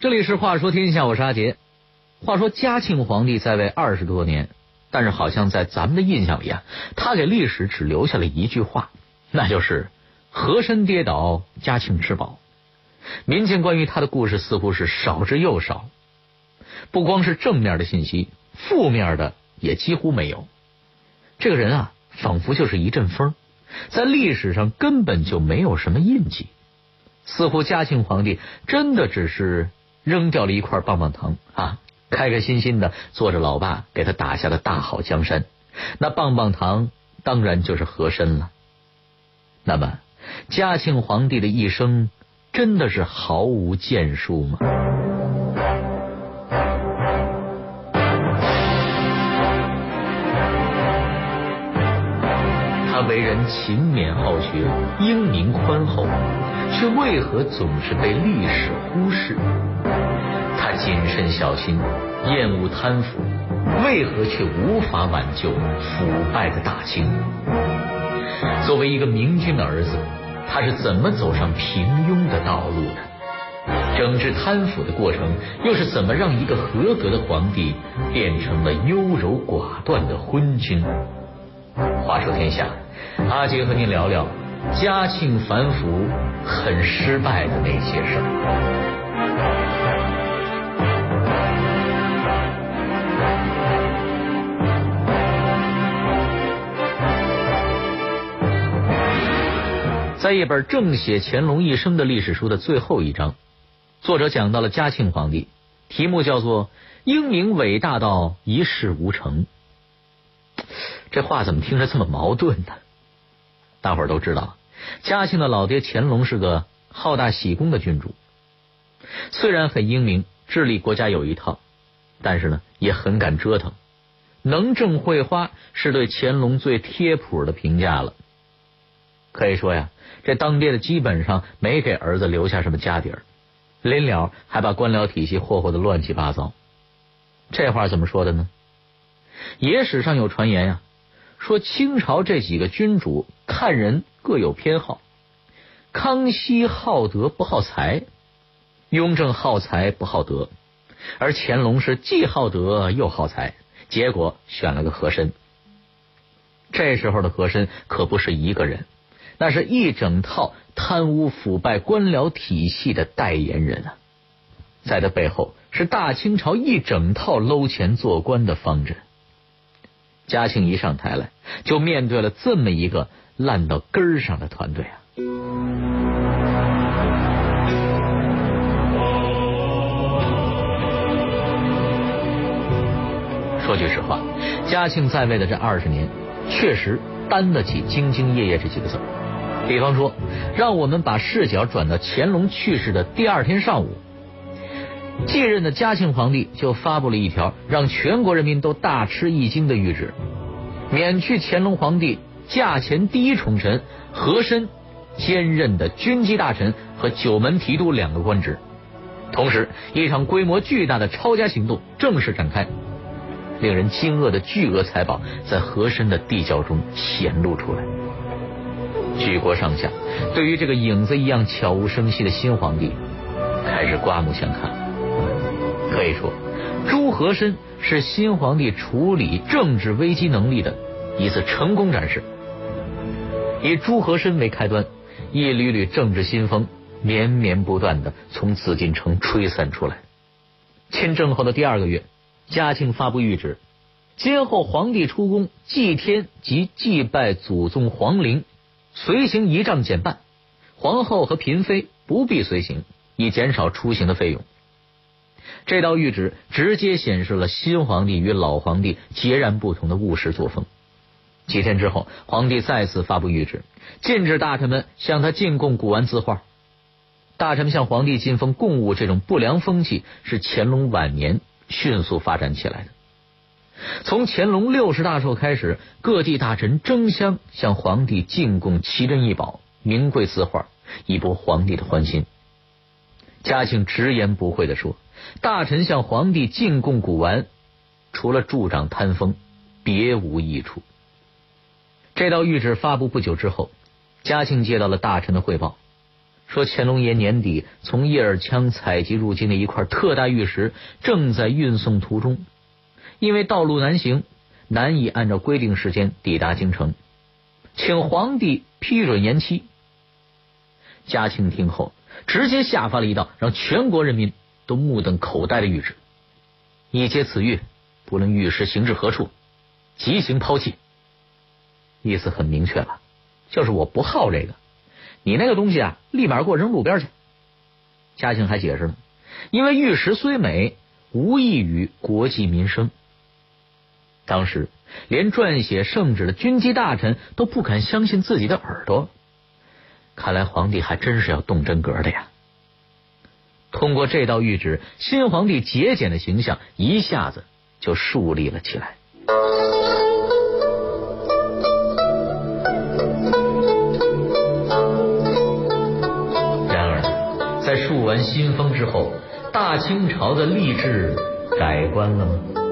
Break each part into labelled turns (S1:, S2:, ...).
S1: 这里是话说天下，我是阿杰。话说嘉庆皇帝在位二十多年，但是好像在咱们的印象里啊，他给历史只留下了一句话，那就是“和珅跌倒，嘉庆吃饱”。民间关于他的故事似乎是少之又少，不光是正面的信息，负面的也几乎没有。这个人啊，仿佛就是一阵风，在历史上根本就没有什么印记。似乎嘉庆皇帝真的只是扔掉了一块棒棒糖啊，开开心心的做着老爸给他打下的大好江山。那棒棒糖当然就是和珅了。那么，嘉庆皇帝的一生真的是毫无建树吗？他为人勤勉好学，英明宽厚。却为何总是被历史忽视？谨慎小心，厌恶贪腐，为何却无法挽救腐败的大清？作为一个明君的儿子，他是怎么走上平庸的道路的？整治贪腐的过程，又是怎么让一个合格的皇帝变成了优柔寡断的昏君？话说天下，阿杰和您聊聊。嘉庆反腐很失败的那些事儿，一本正写乾隆一生的历史书的最后一章，作者讲到了嘉庆皇帝，题目叫做“英明伟大到一事无成”。这话怎么听着这么矛盾呢？大伙儿都知道。嘉庆的老爹乾隆是个好大喜功的君主，虽然很英明，治理国家有一套，但是呢也很敢折腾，能挣会花是对乾隆最贴谱的评价了。可以说呀，这当爹的基本上没给儿子留下什么家底儿，临了还把官僚体系霍霍的乱七八糟。这话怎么说的呢？野史上有传言呀，说清朝这几个君主看人。各有偏好，康熙好德不好才，雍正好才不好德，而乾隆是既好德又好才，结果选了个和珅。这时候的和珅可不是一个人，那是一整套贪污腐败官僚体系的代言人啊，在他背后是大清朝一整套搂钱做官的方针。嘉庆一上台来，就面对了这么一个。烂到根儿上的团队啊！说句实话，嘉庆在位的这二十年，确实担得起“兢兢业业”这几个字。比方说，让我们把视角转到乾隆去世的第二天上午，继任的嘉庆皇帝就发布了一条让全国人民都大吃一惊的谕旨：免去乾隆皇帝。驾前第一宠臣和珅兼任的军机大臣和九门提督两个官职，同时一场规模巨大的抄家行动正式展开。令人惊愕的巨额财宝在和珅的地窖中显露出来。举国上下对于这个影子一样悄无声息的新皇帝开始刮目相看。可以说，朱和珅是新皇帝处理政治危机能力的一次成功展示。以朱和珅为开端，一缕缕政治新风绵绵不断的从紫禁城吹散出来。亲政后的第二个月，嘉庆发布谕旨：今后皇帝出宫祭天及祭拜祖宗皇陵，随行仪仗减半，皇后和嫔妃不必随行，以减少出行的费用。这道谕旨直接显示了新皇帝与老皇帝截然不同的务实作风。几天之后，皇帝再次发布谕旨，禁止大臣们向他进贡古玩字画。大臣们向皇帝进奉贡物这种不良风气，是乾隆晚年迅速发展起来的。从乾隆六十大寿开始，各地大臣争相向皇帝进贡奇珍异宝、名贵字画，以博皇帝的欢心。嘉庆直言不讳的说：“大臣向皇帝进贡古玩，除了助长贪风，别无益处。”这道谕旨发布不久之后，嘉庆接到了大臣的汇报，说乾隆爷年底从叶尔羌采集入京的一块特大玉石正在运送途中，因为道路难行，难以按照规定时间抵达京城，请皇帝批准延期。嘉庆听后，直接下发了一道让全国人民都目瞪口呆的谕旨：一接此谕，不论玉石行至何处，即行抛弃。意思很明确了，就是我不好这个。你那个东西啊，立马给我扔路边去！嘉庆还解释了，因为玉石虽美，无益于国计民生。当时连撰写圣旨的军机大臣都不敢相信自己的耳朵，看来皇帝还真是要动真格的呀！通过这道谕旨，新皇帝节俭的形象一下子就树立了起来。然而，在树完新风之后，大清朝的吏治改观了吗？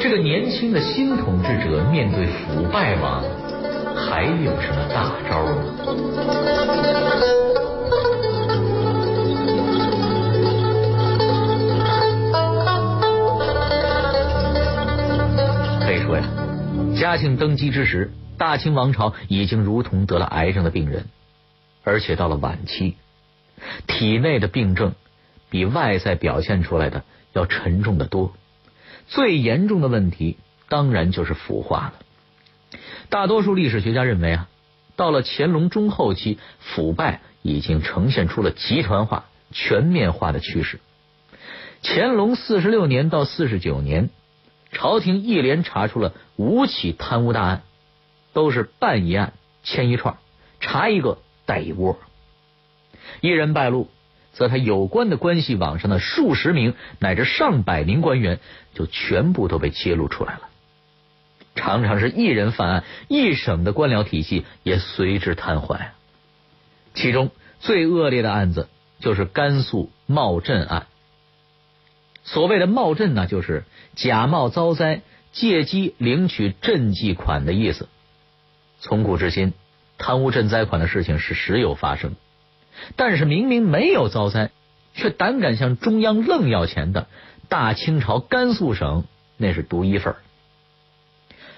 S1: 这个年轻的新统治者面对腐败王，还有什么大招吗？可以说呀，嘉庆登基之时，大清王朝已经如同得了癌症的病人，而且到了晚期。体内的病症比外在表现出来的要沉重的多，最严重的问题当然就是腐化了。大多数历史学家认为啊，到了乾隆中后期，腐败已经呈现出了集团化、全面化的趋势。乾隆四十六年到四十九年，朝廷一连查出了五起贪污大案，都是办一案牵一串，查一个带一窝。一人败露，则他有关的关系网上的数十名乃至上百名官员就全部都被揭露出来了。常常是一人犯案，一省的官僚体系也随之瘫痪。其中最恶劣的案子就是甘肃冒赈案。所谓的冒赈呢，就是假冒遭灾，借机领取赈济款的意思。从古至今，贪污赈灾款的事情是时有发生。但是明明没有遭灾，却胆敢向中央愣要钱的大清朝甘肃省，那是独一份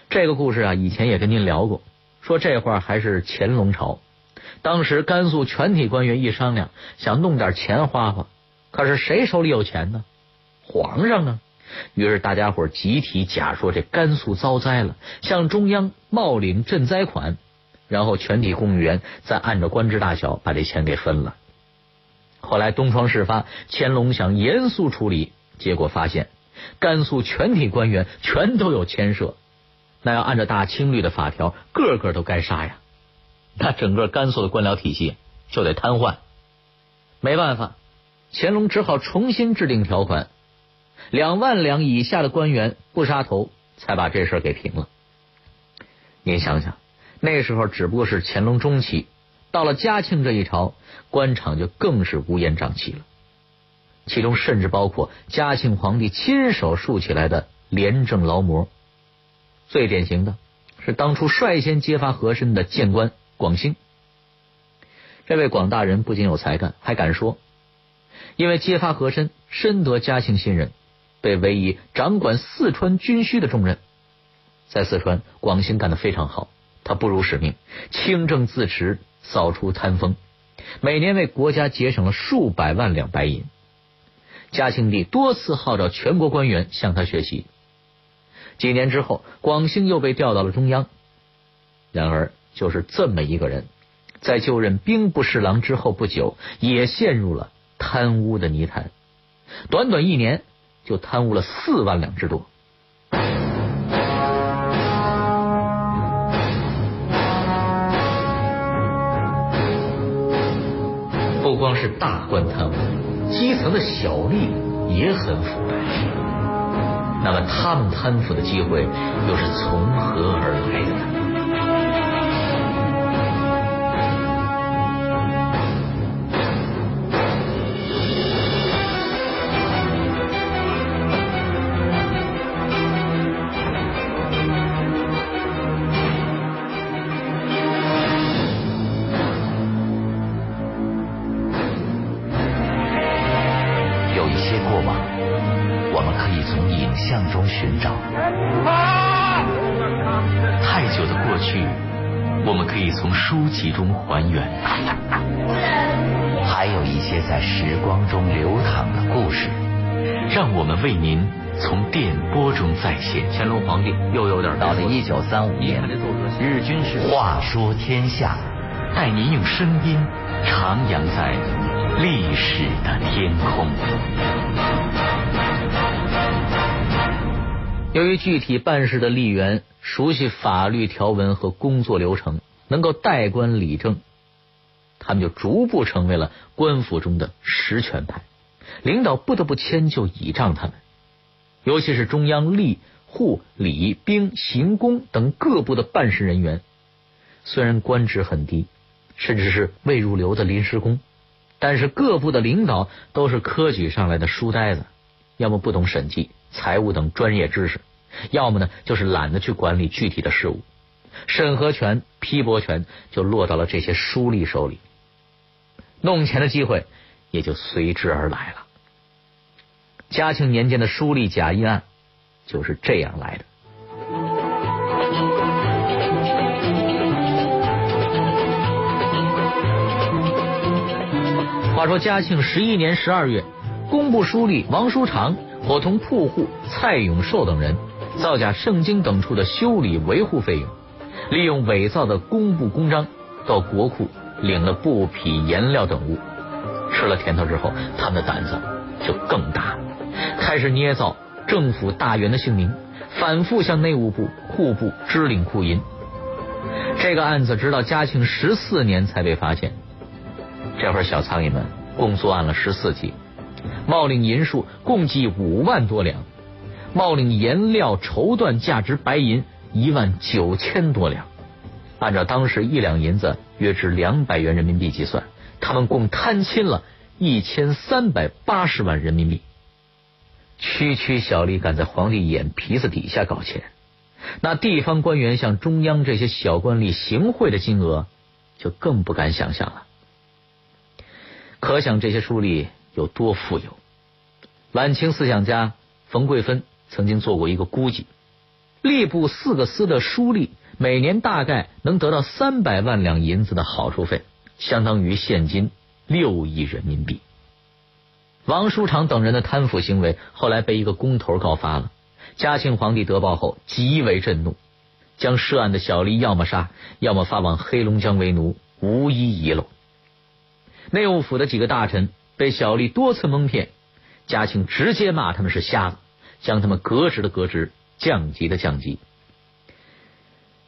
S1: 这个故事啊，以前也跟您聊过，说这话还是乾隆朝，当时甘肃全体官员一商量，想弄点钱花花，可是谁手里有钱呢？皇上啊！于是大家伙集体假说这甘肃遭灾了，向中央冒领赈灾款。然后全体公务员再按照官职大小把这钱给分了。后来东窗事发，乾隆想严肃处理，结果发现甘肃全体官员全都有牵涉，那要按照大清律的法条，个个都该杀呀。那整个甘肃的官僚体系就得瘫痪。没办法，乾隆只好重新制定条款，两万两以下的官员不杀头，才把这事给平了。您想想。那时候只不过是乾隆中期，到了嘉庆这一朝，官场就更是乌烟瘴气了。其中甚至包括嘉庆皇帝亲手竖起来的廉政劳模。最典型的是当初率先揭发和珅的谏官广兴。这位广大人不仅有才干，还敢说。因为揭发和珅，深得嘉庆信任，被委以掌管四川军需的重任。在四川，广兴干得非常好。他不辱使命，清正自持，扫除贪风，每年为国家节省了数百万两白银。嘉庆帝多次号召全国官员向他学习。几年之后，广兴又被调到了中央。然而，就是这么一个人，在就任兵部侍郎之后不久，也陷入了贪污的泥潭。短短一年，就贪污了四万两之多。是大官贪污，基层的小吏也很腐败。那么他们贪腐的机会又是从何而来的呢？
S2: 中还原。还有一些在时光中流淌的故事，让我们为您从电波中再现。
S1: 乾隆皇帝又有点
S2: 到了一九三五年，日军是话说天下，带您用声音徜徉在历史的天空。
S1: 由于具体办事的吏员熟悉法律条文和工作流程，能够代官理政。他们就逐步成为了官府中的实权派，领导不得不迁就倚仗他们。尤其是中央吏、户、礼、兵、刑、工等各部的办事人员，虽然官职很低，甚至是未入流的临时工，但是各部的领导都是科举上来的书呆子，要么不懂审计、财务等专业知识，要么呢就是懒得去管理具体的事务，审核权、批驳权就落到了这些书吏手里。弄钱的机会也就随之而来了。嘉庆年间的书吏假印案就是这样来的。话说嘉庆十一年十二月，工部书吏王书长伙同铺户蔡永寿等人，造假圣经等处的修理维护费用，利用伪造的工部公章到国库。领了布匹、颜料等物，吃了甜头之后，他们的胆子就更大，开始捏造政府大员的姓名，反复向内务部、户部支领库银。这个案子直到嘉庆十四年才被发现。这会儿小苍蝇们共作案了十四起，冒领银数共计五万多两，冒领颜料、绸缎价值白银一万九千多两。按照当时一两银子约值两百元人民币计算，他们共贪侵了一千三百八十万人民币。区区小吏敢在皇帝眼皮子底下搞钱，那地方官员向中央这些小官吏行贿的金额就更不敢想象了。可想这些书吏有多富有。晚清思想家冯桂芬曾经做过一个估计，吏部四个司的书吏。每年大概能得到三百万两银子的好处费，相当于现金六亿人民币。王书长等人的贪腐行为后来被一个工头告发了，嘉庆皇帝得报后极为震怒，将涉案的小吏要么杀，要么发往黑龙江为奴，无一遗漏。内务府的几个大臣被小吏多次蒙骗，嘉庆直接骂他们是瞎子，将他们革职的革职，降级的降级。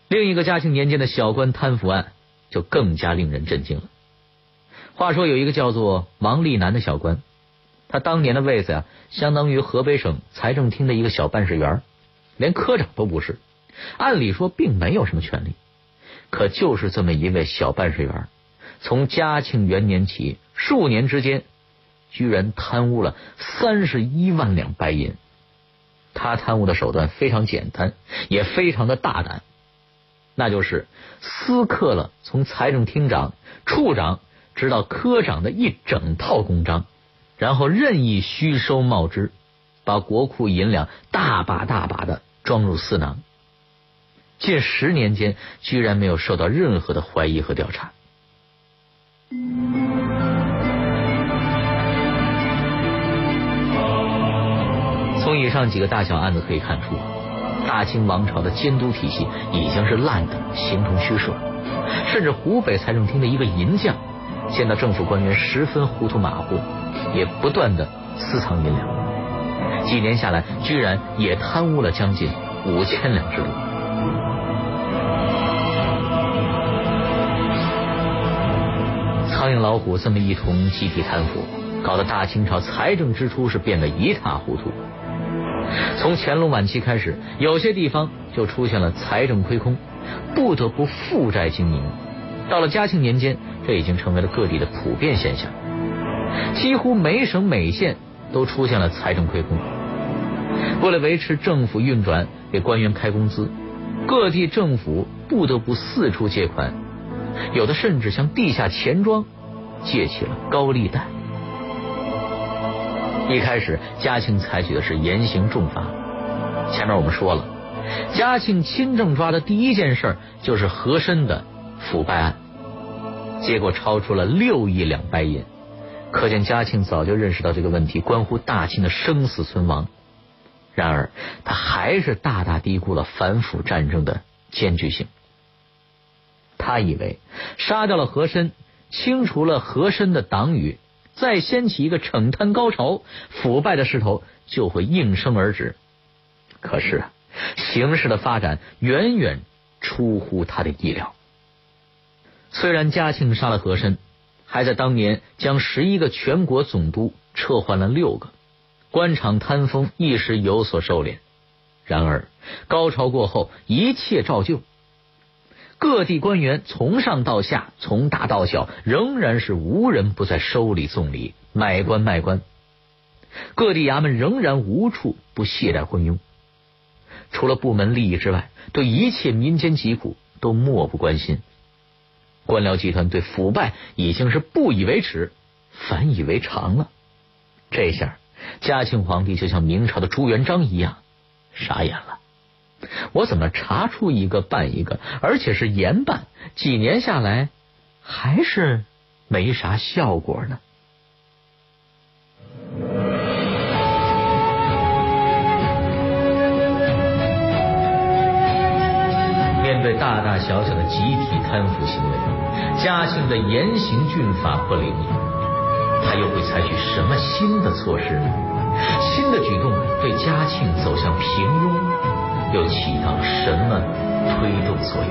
S1: 另一个嘉庆年间的小官贪腐案就更加令人震惊了。话说有一个叫做王立南的小官，他当年的位子呀，相当于河北省财政厅的一个小办事员，连科长都不是。按理说并没有什么权利，可就是这么一位小办事员，从嘉庆元年起数年之间，居然贪污了三十一万两白银。他贪污的手段非常简单，也非常的大胆。那就是私刻了从财政厅长、处长直到科长的一整套公章，然后任意虚收冒支，把国库银两大把大把的装入私囊。近十年间，居然没有受到任何的怀疑和调查。以上几个大小案子可以看出。大清王朝的监督体系已经是烂的形同虚设，甚至湖北财政厅的一个银匠，见到政府官员十分糊涂马虎，也不断的私藏银两，几年下来，居然也贪污了将近五千两之多。苍蝇老虎这么一通集体贪腐，搞得大清朝财政支出是变得一塌糊涂。从乾隆晚期开始，有些地方就出现了财政亏空，不得不负债经营。到了嘉庆年间，这已经成为了各地的普遍现象，几乎每省每县都出现了财政亏空。为了维持政府运转，给官员开工资，各地政府不得不四处借款，有的甚至向地下钱庄借起了高利贷。一开始，嘉庆采取的是严刑重罚。前面我们说了，嘉庆亲政抓的第一件事就是和珅的腐败案，结果超出了六亿两白银，可见嘉庆早就认识到这个问题关乎大清的生死存亡。然而，他还是大大低估了反腐战争的艰巨性。他以为杀掉了和珅，清除了和珅的党羽，再掀起一个惩贪高潮，腐败的势头就会应声而止。可是啊，形势的发展远远出乎他的意料。虽然嘉庆杀了和珅，还在当年将十一个全国总督撤换了六个。官场贪风一时有所收敛，然而高潮过后一切照旧。各地官员从上到下，从大到小，仍然是无人不在收礼送礼、买官卖官。各地衙门仍然无处不懈怠昏庸，除了部门利益之外，对一切民间疾苦都漠不关心。官僚集团对腐败已经是不以为耻，反以为常了。这下。嘉庆皇帝就像明朝的朱元璋一样傻眼了，我怎么查出一个办一个，而且是严办，几年下来还是没啥效果呢？面对大大小小的集体贪腐行为，嘉庆的严刑峻法不灵。他又会采取什么新的措施呢？新的举动对嘉庆走向平庸又起到什么推动作用？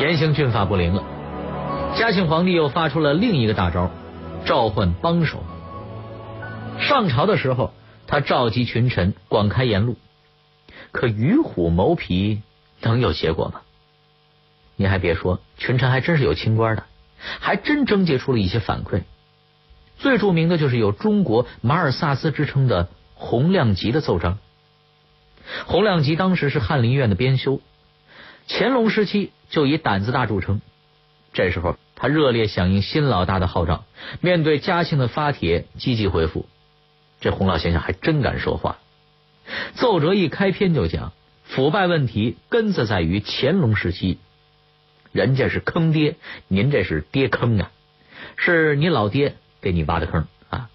S1: 严刑峻法不灵了。嘉庆皇帝又发出了另一个大招，召唤帮手。上朝的时候，他召集群臣，广开言路。可与虎谋皮，能有结果吗？你还别说，群臣还真是有清官的，还真征集出了一些反馈。最著名的就是有中国马尔萨斯之称的洪亮吉的奏章。洪亮吉当时是翰林院的编修，乾隆时期就以胆子大著称。这时候。他热烈响应新老大的号召，面对嘉庆的发帖，积极回复。这洪老先生还真敢说话。奏折一开篇就讲，腐败问题根子在于乾隆时期，人家是坑爹，您这是爹坑啊，是你老爹给你挖的坑啊。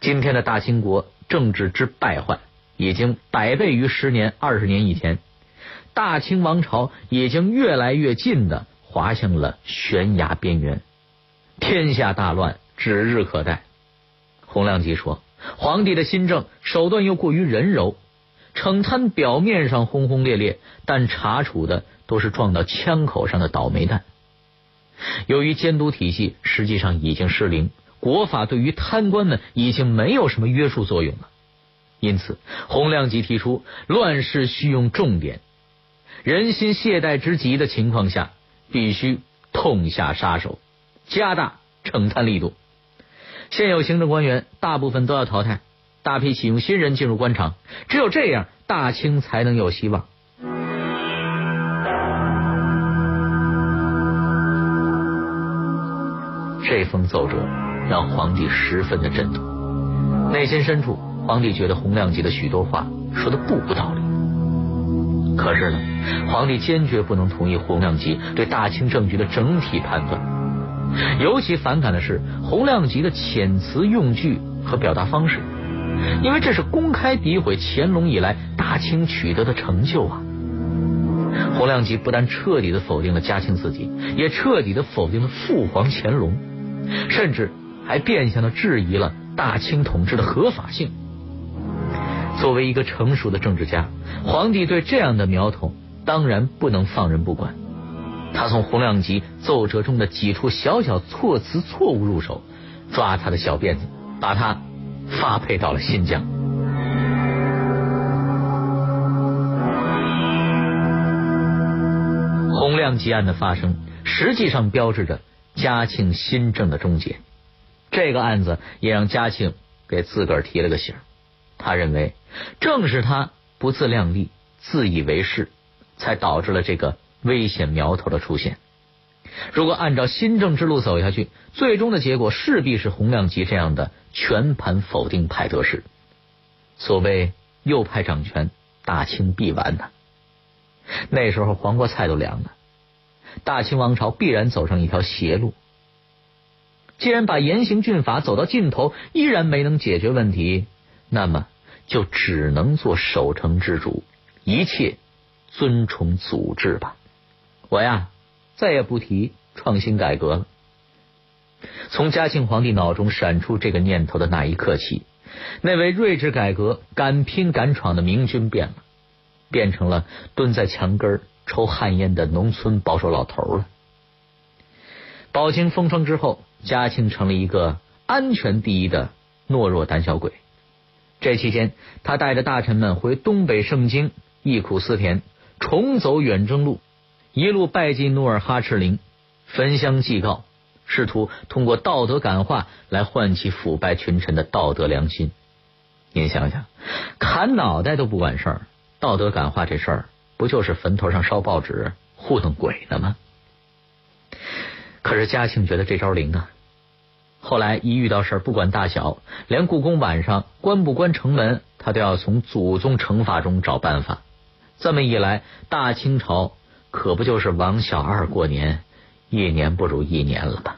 S1: 今天的大清国政治之败坏，已经百倍于十年、二十年以前，大清王朝已经越来越近的。滑向了悬崖边缘，天下大乱指日可待。洪亮吉说：“皇帝的新政手段又过于人柔，惩贪表面上轰轰烈烈，但查处的都是撞到枪口上的倒霉蛋。由于监督体系实际上已经失灵，国法对于贪官们已经没有什么约束作用了。因此，洪亮吉提出，乱世需用重典，人心懈怠之极的情况下。”必须痛下杀手，加大惩贪力度。现有行政官员大部分都要淘汰，大批启用新人进入官场。只有这样，大清才能有希望。这封奏折让皇帝十分的震动，内心深处，皇帝觉得洪亮吉的许多话说的不无道理。可是呢，皇帝坚决不能同意洪亮吉对大清政局的整体判断。尤其反感的是洪亮吉的遣词用句和表达方式，因为这是公开诋毁乾隆以来大清取得的成就啊！洪亮吉不但彻底的否定了嘉庆自己，也彻底的否定了父皇乾隆，甚至还变相的质疑了大清统治的合法性。作为一个成熟的政治家，皇帝对这样的苗头当然不能放任不管。他从洪亮吉奏折中的几处小小措辞错误入手，抓他的小辫子，把他发配到了新疆。洪亮吉案的发生，实际上标志着嘉庆新政的终结。这个案子也让嘉庆给自个儿提了个醒。他认为，正是他不自量力、自以为是，才导致了这个危险苗头的出现。如果按照新政之路走下去，最终的结果势必是洪亮吉这样的全盘否定派得势。所谓右派掌权，大清必完呐！那时候黄瓜菜都凉了，大清王朝必然走上一条邪路。既然把严刑峻法走到尽头，依然没能解决问题，那么。就只能做守成之主，一切遵从祖制吧。我呀，再也不提创新改革了。从嘉庆皇帝脑中闪出这个念头的那一刻起，那位睿智改革、敢拼敢闯的明君变了，变成了蹲在墙根抽旱烟的农村保守老头了。饱经风霜之后，嘉庆成了一个安全第一的懦弱胆小鬼。这期间，他带着大臣们回东北盛京，忆苦思甜，重走远征路，一路拜祭努尔哈赤陵，焚香祭告，试图通过道德感化来唤起腐败群臣的道德良心。您想想，砍脑袋都不管事儿，道德感化这事儿，不就是坟头上烧报纸糊弄鬼呢吗？可是嘉庆觉得这招灵啊。后来一遇到事儿，不管大小，连故宫晚上关不关城门，他都要从祖宗惩罚中找办法。这么一来，大清朝可不就是王小二过年，一年不如一年了吧？